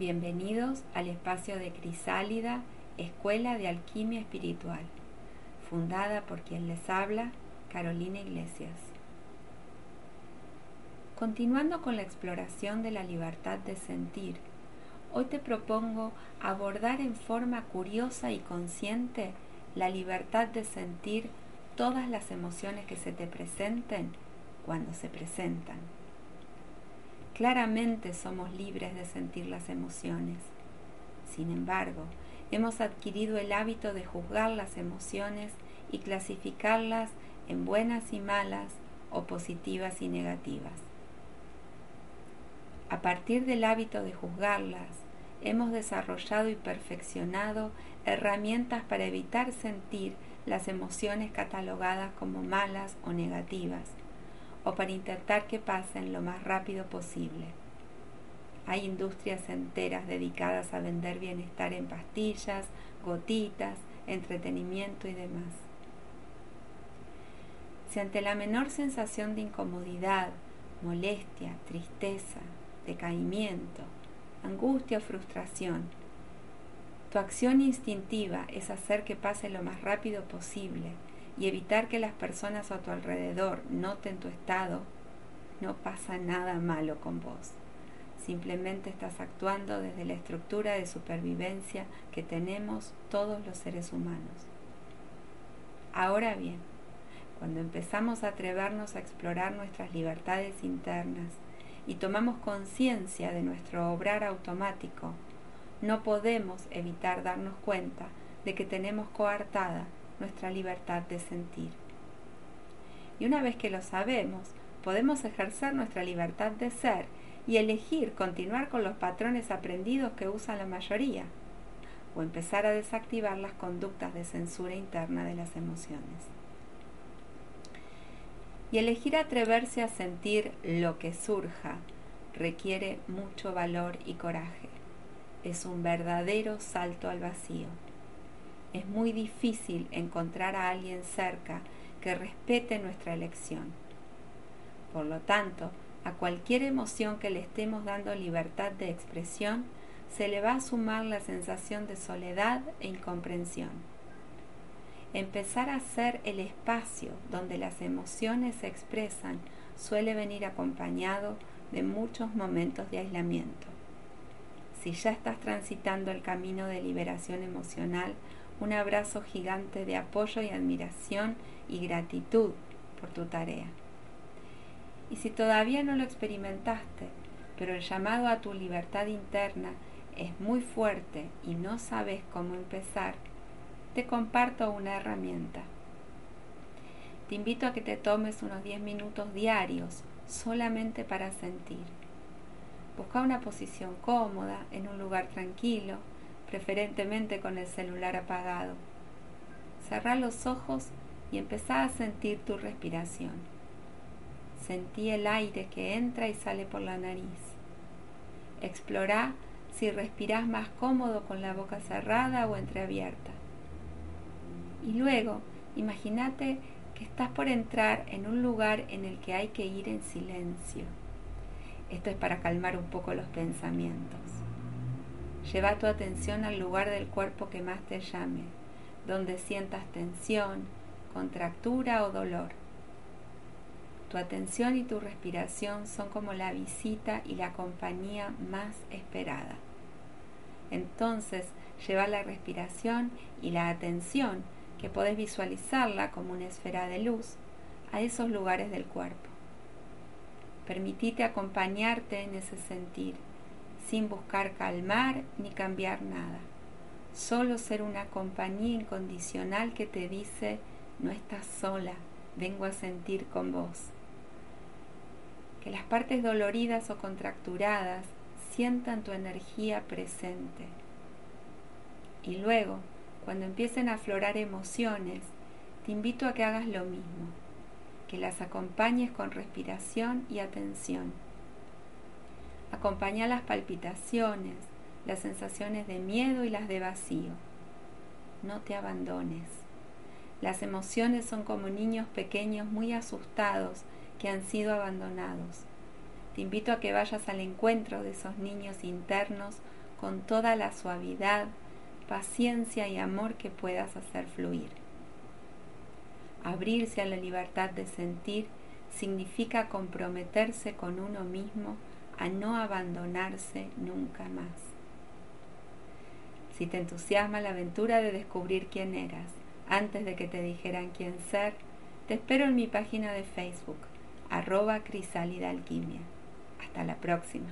Bienvenidos al espacio de Crisálida, Escuela de Alquimia Espiritual, fundada por quien les habla, Carolina Iglesias. Continuando con la exploración de la libertad de sentir, hoy te propongo abordar en forma curiosa y consciente la libertad de sentir todas las emociones que se te presenten cuando se presentan. Claramente somos libres de sentir las emociones. Sin embargo, hemos adquirido el hábito de juzgar las emociones y clasificarlas en buenas y malas o positivas y negativas. A partir del hábito de juzgarlas, hemos desarrollado y perfeccionado herramientas para evitar sentir las emociones catalogadas como malas o negativas o para intentar que pasen lo más rápido posible. Hay industrias enteras dedicadas a vender bienestar en pastillas, gotitas, entretenimiento y demás. Si ante la menor sensación de incomodidad, molestia, tristeza, decaimiento, angustia o frustración, tu acción instintiva es hacer que pase lo más rápido posible y evitar que las personas a tu alrededor noten tu estado, no pasa nada malo con vos. Simplemente estás actuando desde la estructura de supervivencia que tenemos todos los seres humanos. Ahora bien, cuando empezamos a atrevernos a explorar nuestras libertades internas y tomamos conciencia de nuestro obrar automático, no podemos evitar darnos cuenta de que tenemos coartada nuestra libertad de sentir. Y una vez que lo sabemos, podemos ejercer nuestra libertad de ser y elegir continuar con los patrones aprendidos que usa la mayoría, o empezar a desactivar las conductas de censura interna de las emociones. Y elegir atreverse a sentir lo que surja requiere mucho valor y coraje. Es un verdadero salto al vacío es muy difícil encontrar a alguien cerca que respete nuestra elección. Por lo tanto, a cualquier emoción que le estemos dando libertad de expresión, se le va a sumar la sensación de soledad e incomprensión. Empezar a ser el espacio donde las emociones se expresan suele venir acompañado de muchos momentos de aislamiento. Si ya estás transitando el camino de liberación emocional, un abrazo gigante de apoyo y admiración y gratitud por tu tarea. Y si todavía no lo experimentaste, pero el llamado a tu libertad interna es muy fuerte y no sabes cómo empezar, te comparto una herramienta. Te invito a que te tomes unos 10 minutos diarios solamente para sentir. Busca una posición cómoda en un lugar tranquilo preferentemente con el celular apagado. Cerrá los ojos y empezá a sentir tu respiración. Sentí el aire que entra y sale por la nariz. Explorá si respirás más cómodo con la boca cerrada o entreabierta. Y luego, imagínate que estás por entrar en un lugar en el que hay que ir en silencio. Esto es para calmar un poco los pensamientos. Lleva tu atención al lugar del cuerpo que más te llame, donde sientas tensión, contractura o dolor. Tu atención y tu respiración son como la visita y la compañía más esperada. Entonces, lleva la respiración y la atención, que podés visualizarla como una esfera de luz, a esos lugares del cuerpo. Permitite acompañarte en ese sentir sin buscar calmar ni cambiar nada. Solo ser una compañía incondicional que te dice, no estás sola, vengo a sentir con vos. Que las partes doloridas o contracturadas sientan tu energía presente. Y luego, cuando empiecen a aflorar emociones, te invito a que hagas lo mismo, que las acompañes con respiración y atención Acompaña las palpitaciones, las sensaciones de miedo y las de vacío. No te abandones. Las emociones son como niños pequeños muy asustados que han sido abandonados. Te invito a que vayas al encuentro de esos niños internos con toda la suavidad, paciencia y amor que puedas hacer fluir. Abrirse a la libertad de sentir significa comprometerse con uno mismo a no abandonarse nunca más. Si te entusiasma la aventura de descubrir quién eras antes de que te dijeran quién ser, te espero en mi página de Facebook, arroba Crisálida Alquimia. Hasta la próxima.